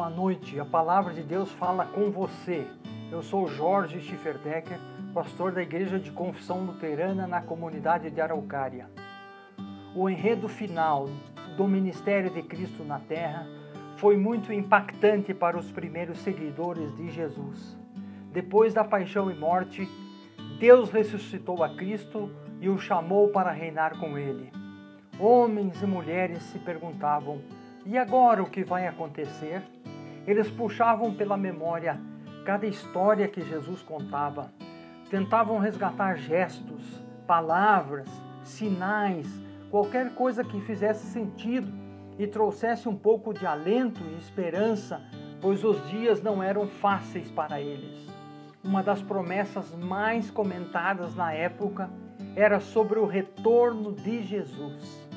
boa noite. A palavra de Deus fala com você. Eu sou Jorge Schifferdecker, pastor da Igreja de Confissão Luterana na comunidade de Araucária. O enredo final do ministério de Cristo na Terra foi muito impactante para os primeiros seguidores de Jesus. Depois da paixão e morte, Deus ressuscitou a Cristo e o chamou para reinar com ele. Homens e mulheres se perguntavam: e agora o que vai acontecer? Eles puxavam pela memória cada história que Jesus contava, tentavam resgatar gestos, palavras, sinais, qualquer coisa que fizesse sentido e trouxesse um pouco de alento e esperança, pois os dias não eram fáceis para eles. Uma das promessas mais comentadas na época era sobre o retorno de Jesus.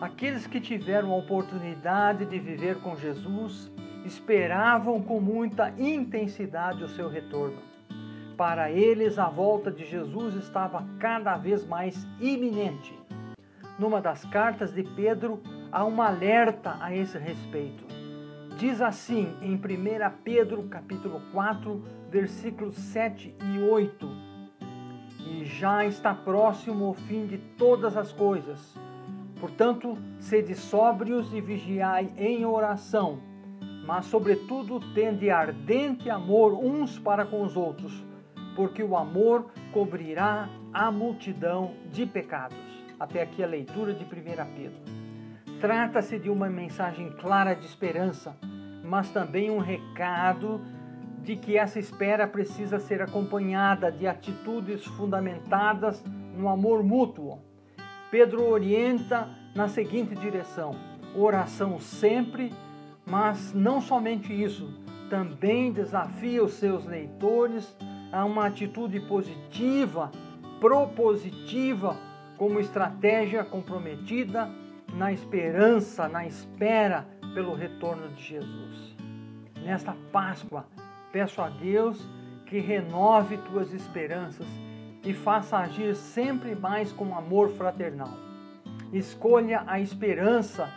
Aqueles que tiveram a oportunidade de viver com Jesus esperavam com muita intensidade o seu retorno. Para eles, a volta de Jesus estava cada vez mais iminente. Numa das cartas de Pedro, há um alerta a esse respeito. Diz assim em 1 Pedro capítulo 4, versículos 7 e 8: E já está próximo o fim de todas as coisas Portanto, sede sóbrios e vigiai em oração, mas, sobretudo, tende ardente amor uns para com os outros, porque o amor cobrirá a multidão de pecados. Até aqui a leitura de 1 Pedro. Trata-se de uma mensagem clara de esperança, mas também um recado de que essa espera precisa ser acompanhada de atitudes fundamentadas no amor mútuo Pedro orienta na seguinte direção: oração sempre, mas não somente isso, também desafia os seus leitores a uma atitude positiva, propositiva, como estratégia comprometida na esperança, na espera pelo retorno de Jesus. Nesta Páscoa, peço a Deus que renove tuas esperanças e faça agir sempre mais com amor fraternal. Escolha a esperança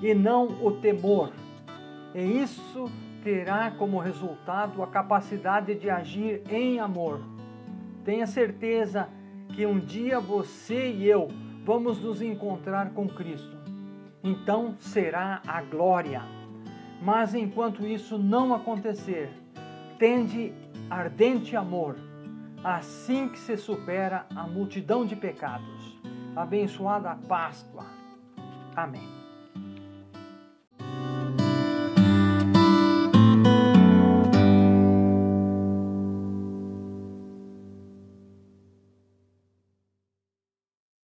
e não o temor. E isso terá como resultado a capacidade de agir em amor. Tenha certeza que um dia você e eu vamos nos encontrar com Cristo. Então será a glória. Mas enquanto isso não acontecer, tende ardente amor assim que se supera a multidão de pecados. Abençoada Páscoa. Amém.